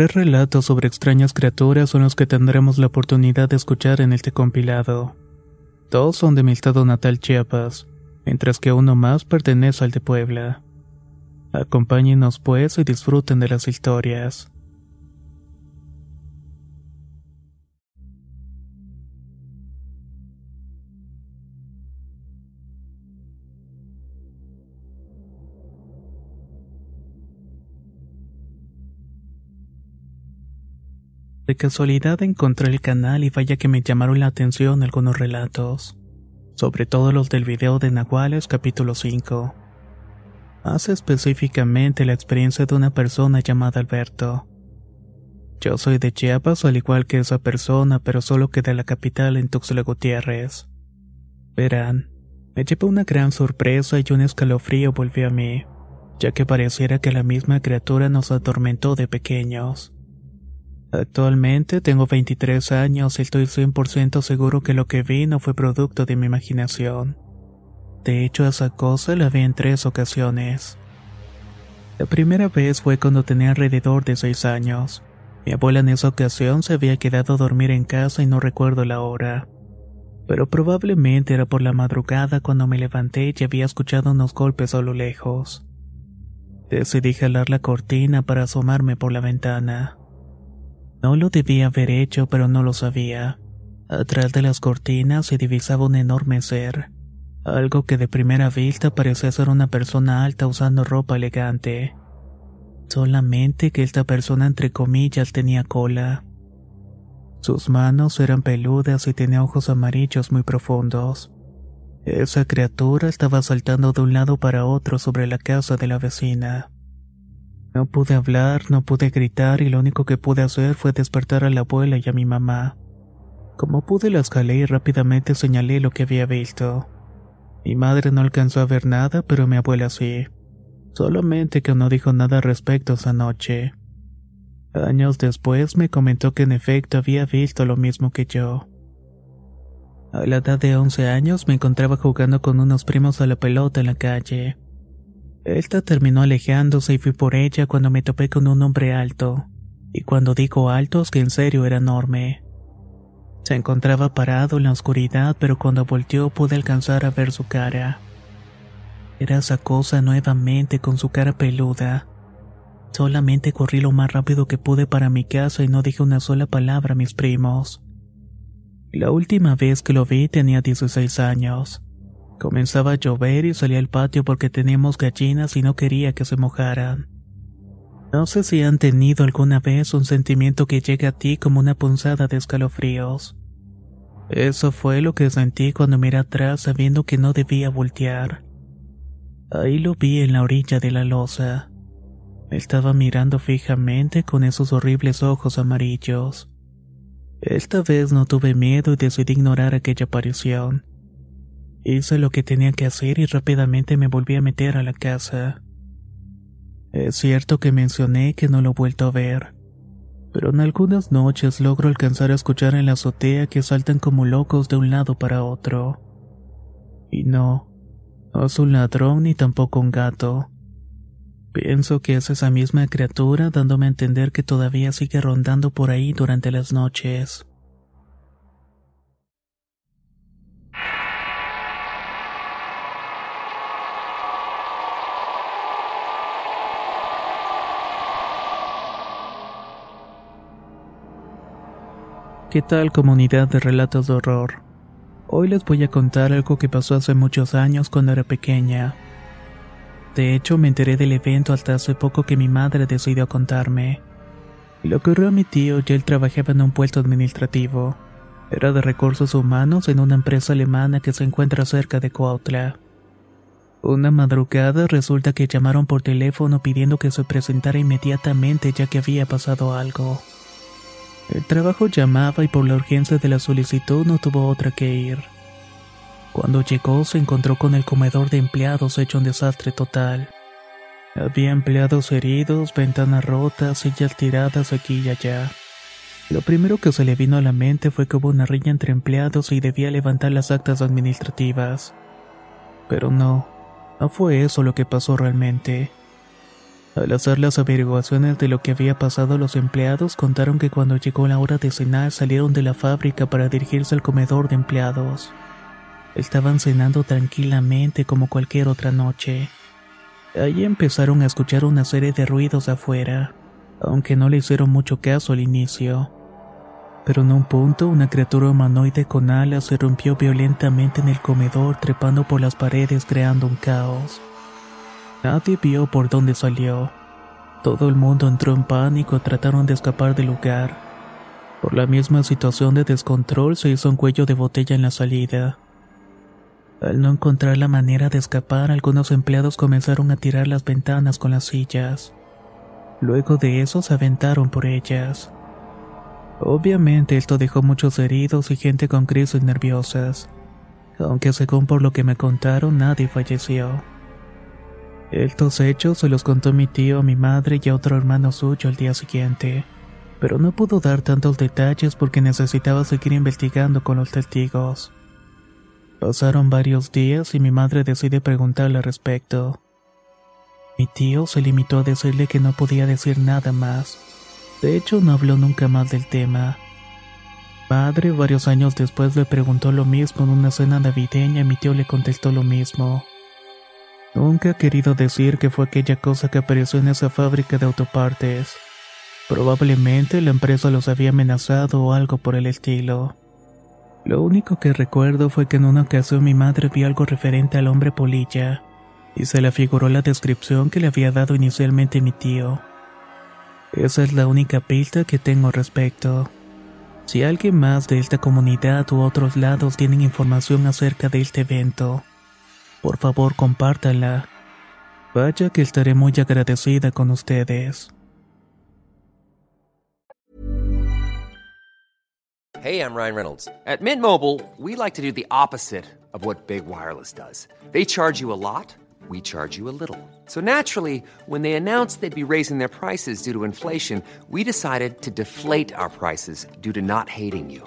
Tres relatos sobre extrañas criaturas son los que tendremos la oportunidad de escuchar en este compilado. Dos son de mi estado natal Chiapas, mientras que uno más pertenece al de Puebla. Acompáñenos pues y disfruten de las historias. De casualidad encontré el canal y vaya que me llamaron la atención algunos relatos, sobre todo los del video de Nahuales capítulo 5. Hace específicamente la experiencia de una persona llamada Alberto. Yo soy de Chiapas al igual que esa persona, pero solo que de la capital en Tuxtla Gutiérrez. Verán, me llevó una gran sorpresa y un escalofrío volvió a mí, ya que pareciera que la misma criatura nos atormentó de pequeños. Actualmente tengo 23 años y estoy 100% seguro que lo que vi no fue producto de mi imaginación. De hecho, esa cosa la vi en tres ocasiones. La primera vez fue cuando tenía alrededor de 6 años. Mi abuela en esa ocasión se había quedado a dormir en casa y no recuerdo la hora. Pero probablemente era por la madrugada cuando me levanté y había escuchado unos golpes a lo lejos. Decidí jalar la cortina para asomarme por la ventana. No lo debía haber hecho, pero no lo sabía. Atrás de las cortinas se divisaba un enorme ser, algo que de primera vista parecía ser una persona alta usando ropa elegante. Solamente que esta persona entre comillas tenía cola. Sus manos eran peludas y tenía ojos amarillos muy profundos. Esa criatura estaba saltando de un lado para otro sobre la casa de la vecina. No pude hablar, no pude gritar y lo único que pude hacer fue despertar a la abuela y a mi mamá. Como pude la escalé y rápidamente señalé lo que había visto. Mi madre no alcanzó a ver nada, pero mi abuela sí. Solamente que no dijo nada al respecto esa noche. Años después me comentó que en efecto había visto lo mismo que yo. A la edad de 11 años me encontraba jugando con unos primos a la pelota en la calle. Esta terminó alejándose y fui por ella cuando me topé con un hombre alto. Y cuando digo alto es que en serio era enorme. Se encontraba parado en la oscuridad, pero cuando volteó pude alcanzar a ver su cara. Era esa cosa nuevamente con su cara peluda. Solamente corrí lo más rápido que pude para mi casa y no dije una sola palabra a mis primos. La última vez que lo vi tenía 16 años. Comenzaba a llover y salí al patio porque teníamos gallinas y no quería que se mojaran. No sé si han tenido alguna vez un sentimiento que llega a ti como una punzada de escalofríos. Eso fue lo que sentí cuando miré atrás sabiendo que no debía voltear. Ahí lo vi en la orilla de la losa. Me estaba mirando fijamente con esos horribles ojos amarillos. Esta vez no tuve miedo y decidí ignorar aquella aparición. Hice lo que tenía que hacer y rápidamente me volví a meter a la casa. Es cierto que mencioné que no lo he vuelto a ver, pero en algunas noches logro alcanzar a escuchar en la azotea que saltan como locos de un lado para otro. Y no, no es un ladrón ni tampoco un gato. Pienso que es esa misma criatura dándome a entender que todavía sigue rondando por ahí durante las noches. ¿Qué tal comunidad de relatos de horror? Hoy les voy a contar algo que pasó hace muchos años cuando era pequeña. De hecho, me enteré del evento hasta hace poco que mi madre decidió contarme. Lo ocurrió a mi tío y él trabajaba en un puesto administrativo. Era de recursos humanos en una empresa alemana que se encuentra cerca de Cuautla. Una madrugada resulta que llamaron por teléfono pidiendo que se presentara inmediatamente ya que había pasado algo. El trabajo llamaba y por la urgencia de la solicitud no tuvo otra que ir. Cuando llegó se encontró con el comedor de empleados hecho un desastre total. Había empleados heridos, ventanas rotas, sillas tiradas aquí y allá. Lo primero que se le vino a la mente fue que hubo una riña entre empleados y debía levantar las actas administrativas. Pero no, no fue eso lo que pasó realmente. Al hacer las averiguaciones de lo que había pasado, los empleados contaron que cuando llegó la hora de cenar salieron de la fábrica para dirigirse al comedor de empleados. Estaban cenando tranquilamente como cualquier otra noche. Allí empezaron a escuchar una serie de ruidos afuera, aunque no le hicieron mucho caso al inicio. Pero en un punto una criatura humanoide con alas se rompió violentamente en el comedor trepando por las paredes creando un caos. Nadie vio por dónde salió. Todo el mundo entró en pánico y trataron de escapar del lugar. Por la misma situación de descontrol se hizo un cuello de botella en la salida. Al no encontrar la manera de escapar, algunos empleados comenzaron a tirar las ventanas con las sillas. Luego de eso se aventaron por ellas. Obviamente esto dejó muchos heridos y gente con crisis nerviosas, aunque según por lo que me contaron nadie falleció. Estos hechos se los contó mi tío a mi madre y a otro hermano suyo al día siguiente, pero no pudo dar tantos detalles porque necesitaba seguir investigando con los testigos. Pasaron varios días y mi madre decide preguntarle al respecto. Mi tío se limitó a decirle que no podía decir nada más. De hecho, no habló nunca más del tema. Padre, varios años después, le preguntó lo mismo en una cena navideña y mi tío le contestó lo mismo. Nunca ha querido decir que fue aquella cosa que apareció en esa fábrica de autopartes. Probablemente la empresa los había amenazado o algo por el estilo. Lo único que recuerdo fue que en una ocasión mi madre vio algo referente al hombre polilla, y se le figuró la descripción que le había dado inicialmente mi tío. Esa es la única pista que tengo respecto. Si alguien más de esta comunidad u otros lados tienen información acerca de este evento, por favor compártala. Vaya que estaré muy agradecida con ustedes. Hey, I'm Ryan Reynolds. At Mint Mobile, we like to do the opposite of what Big Wireless does. They charge you a lot, we charge you a little. So naturally, when they announced they'd be raising their prices due to inflation, we decided to deflate our prices due to not hating you.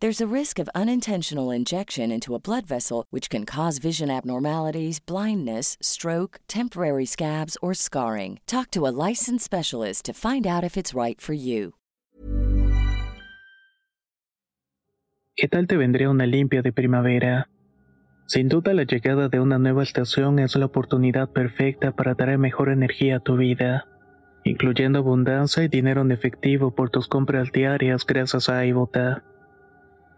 There's a risk of unintentional injection into a blood vessel, which can cause vision abnormalities, blindness, stroke, temporary scabs, or scarring. Talk to a licensed specialist to find out if it's right for you. ¿Qué tal te vendría una limpia de primavera? Sin duda la llegada de una nueva estación es la oportunidad perfecta para traer mejor energía a tu vida, incluyendo abundancia y dinero en efectivo por tus compras diarias gracias a iBota.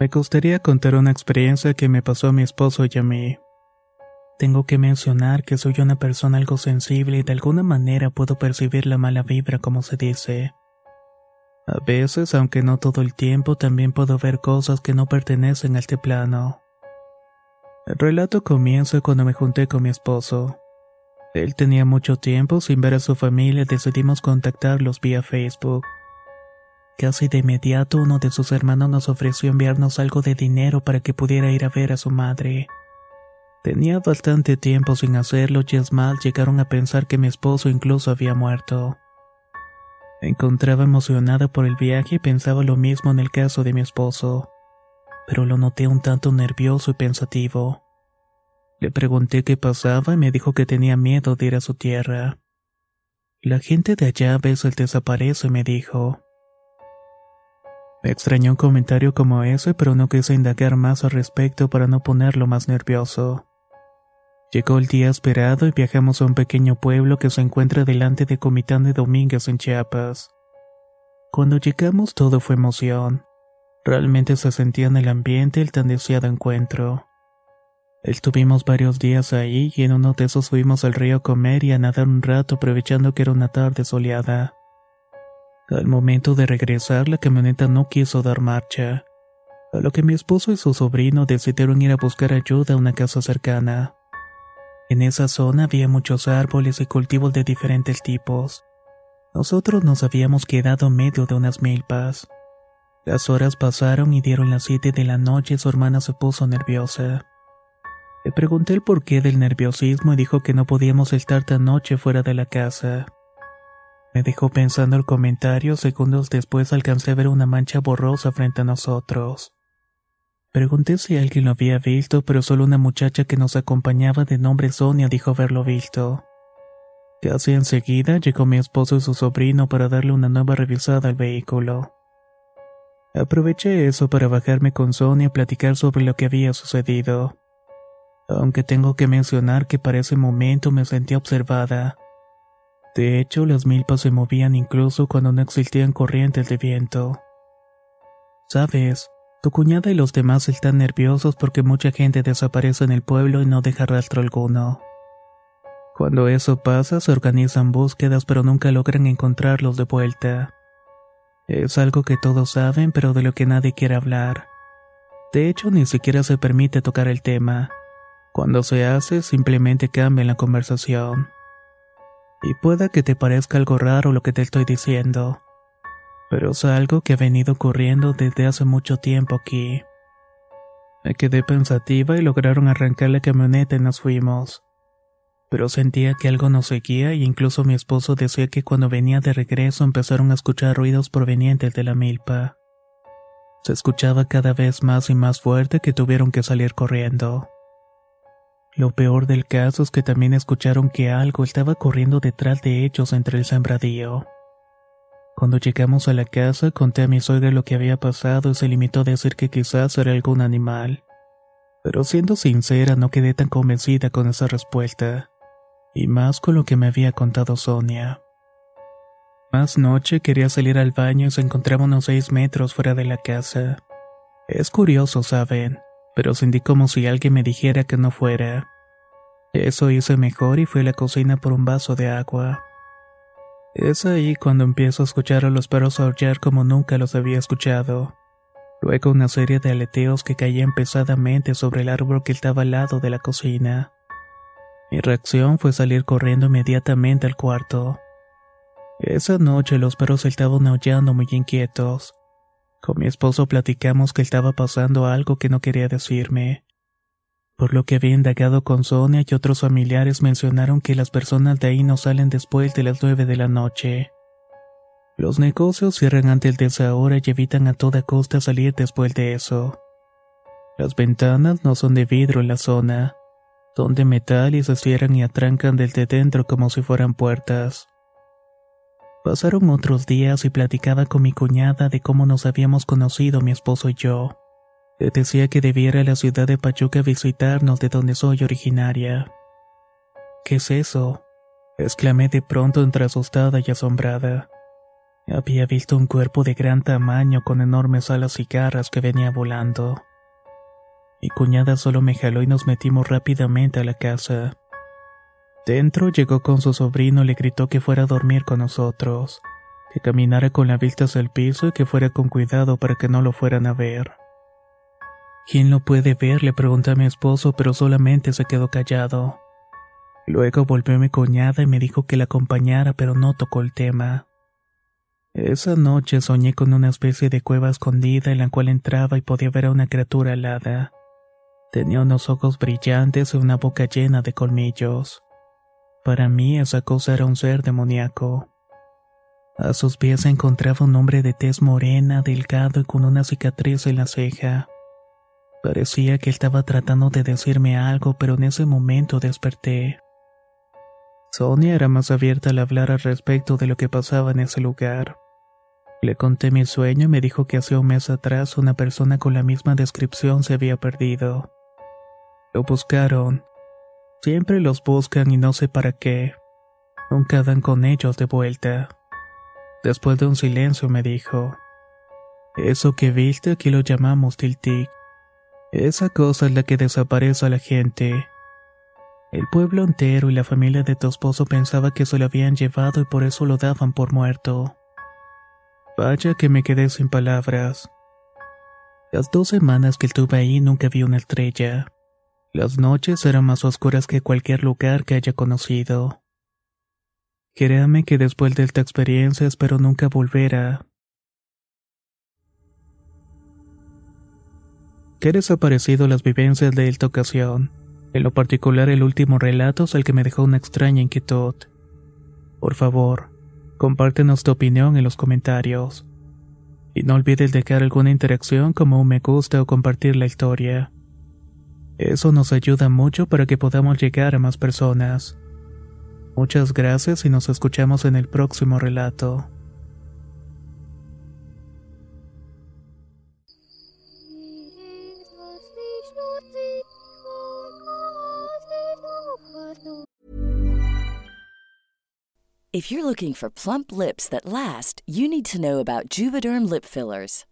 Me gustaría contar una experiencia que me pasó a mi esposo y a mí. Tengo que mencionar que soy una persona algo sensible y de alguna manera puedo percibir la mala vibra como se dice. A veces, aunque no todo el tiempo, también puedo ver cosas que no pertenecen a este plano. El relato comienza cuando me junté con mi esposo. Él tenía mucho tiempo sin ver a su familia y decidimos contactarlos vía Facebook. Casi de inmediato uno de sus hermanos nos ofreció enviarnos algo de dinero para que pudiera ir a ver a su madre. Tenía bastante tiempo sin hacerlo y es mal llegaron a pensar que mi esposo incluso había muerto. Encontraba emocionada por el viaje y pensaba lo mismo en el caso de mi esposo, pero lo noté un tanto nervioso y pensativo. Le pregunté qué pasaba y me dijo que tenía miedo de ir a su tierra. La gente de allá a veces desaparece, me dijo. Extrañó un comentario como ese, pero no quise indagar más al respecto para no ponerlo más nervioso. Llegó el día esperado y viajamos a un pequeño pueblo que se encuentra delante de Comitán de Domínguez en Chiapas. Cuando llegamos todo fue emoción. Realmente se sentía en el ambiente el tan deseado encuentro. Estuvimos varios días ahí y en uno de esos fuimos al río a comer y a nadar un rato aprovechando que era una tarde soleada. Al momento de regresar, la camioneta no quiso dar marcha, a lo que mi esposo y su sobrino decidieron ir a buscar ayuda a una casa cercana. En esa zona había muchos árboles y cultivos de diferentes tipos. Nosotros nos habíamos quedado en medio de unas milpas. Las horas pasaron y dieron las siete de la noche y su hermana se puso nerviosa. Le pregunté el porqué del nerviosismo y dijo que no podíamos estar tan noche fuera de la casa. Me dejó pensando el comentario, segundos después alcancé a ver una mancha borrosa frente a nosotros. Pregunté si alguien lo había visto, pero solo una muchacha que nos acompañaba de nombre Sonia dijo haberlo visto. Casi enseguida llegó mi esposo y su sobrino para darle una nueva revisada al vehículo. Aproveché eso para bajarme con Sonia y platicar sobre lo que había sucedido. Aunque tengo que mencionar que para ese momento me sentía observada. De hecho, las milpas se movían incluso cuando no existían corrientes de viento. Sabes, tu cuñada y los demás están nerviosos porque mucha gente desaparece en el pueblo y no deja rastro alguno. Cuando eso pasa, se organizan búsquedas pero nunca logran encontrarlos de vuelta. Es algo que todos saben pero de lo que nadie quiere hablar. De hecho, ni siquiera se permite tocar el tema. Cuando se hace, simplemente cambia la conversación. Y pueda que te parezca algo raro lo que te estoy diciendo, pero es algo que ha venido ocurriendo desde hace mucho tiempo aquí. Me quedé pensativa y lograron arrancar la camioneta y nos fuimos. Pero sentía que algo nos seguía y incluso mi esposo decía que cuando venía de regreso empezaron a escuchar ruidos provenientes de la milpa. Se escuchaba cada vez más y más fuerte que tuvieron que salir corriendo. Lo peor del caso es que también escucharon que algo estaba corriendo detrás de ellos entre el sembradío. Cuando llegamos a la casa conté a mi suegra lo que había pasado y se limitó a decir que quizás era algún animal. Pero siendo sincera, no quedé tan convencida con esa respuesta, y más con lo que me había contado Sonia. Más noche quería salir al baño y se encontraba unos seis metros fuera de la casa. Es curioso, saben, pero sentí como si alguien me dijera que no fuera. Eso hice mejor y fui a la cocina por un vaso de agua. Es ahí cuando empiezo a escuchar a los perros aullar como nunca los había escuchado. Luego una serie de aleteos que caían pesadamente sobre el árbol que estaba al lado de la cocina. Mi reacción fue salir corriendo inmediatamente al cuarto. Esa noche los perros estaban aullando muy inquietos. Con mi esposo platicamos que estaba pasando algo que no quería decirme. Por lo que había indagado con Sonia y otros familiares mencionaron que las personas de ahí no salen después de las nueve de la noche. Los negocios cierran antes de esa hora y evitan a toda costa salir después de eso. Las ventanas no son de vidrio en la zona, son de metal y se cierran y atrancan desde dentro como si fueran puertas. Pasaron otros días y platicaba con mi cuñada de cómo nos habíamos conocido mi esposo y yo. Le decía que debiera a la ciudad de Pachuca visitarnos de donde soy originaria. ¿Qué es eso? exclamé de pronto entre asustada y asombrada. Había visto un cuerpo de gran tamaño con enormes alas y garras que venía volando. Mi cuñada solo me jaló y nos metimos rápidamente a la casa. Dentro llegó con su sobrino y le gritó que fuera a dormir con nosotros, que caminara con la vista hacia el piso y que fuera con cuidado para que no lo fueran a ver. ¿Quién lo puede ver? le pregunté a mi esposo, pero solamente se quedó callado. Luego volvió mi cuñada y me dijo que la acompañara, pero no tocó el tema. Esa noche soñé con una especie de cueva escondida en la cual entraba y podía ver a una criatura alada. Tenía unos ojos brillantes y una boca llena de colmillos. Para mí esa cosa era un ser demoníaco. A sus pies se encontraba un hombre de tez morena, delgado y con una cicatriz en la ceja. Parecía que estaba tratando de decirme algo, pero en ese momento desperté. Sonia era más abierta al hablar al respecto de lo que pasaba en ese lugar. Le conté mi sueño y me dijo que hace un mes atrás una persona con la misma descripción se había perdido. Lo buscaron. Siempre los buscan y no sé para qué. Nunca dan con ellos de vuelta. Después de un silencio me dijo, Eso que viste aquí lo llamamos tiltic. Esa cosa es la que desaparece a la gente. El pueblo entero y la familia de tu esposo pensaba que se lo habían llevado y por eso lo daban por muerto. Vaya que me quedé sin palabras. Las dos semanas que estuve ahí nunca vi una estrella. Las noches eran más oscuras que cualquier lugar que haya conocido. Créame que después de esta experiencia espero nunca volver a ¿Qué desaparecido las vivencias de esta ocasión. En lo particular el último relato es el que me dejó una extraña inquietud. Por favor, compártenos tu opinión en los comentarios. Y no olvides dejar alguna interacción como un me gusta o compartir la historia. Eso nos ayuda mucho para que podamos llegar a más personas. Muchas gracias y nos escuchamos en el próximo relato. If you're looking for plump lips that last, you need to know about Juvederm lip fillers.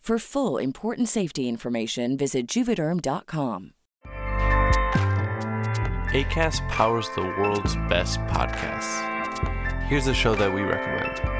For full important safety information, visit juvederm.com. ACAST powers the world's best podcasts. Here's a show that we recommend.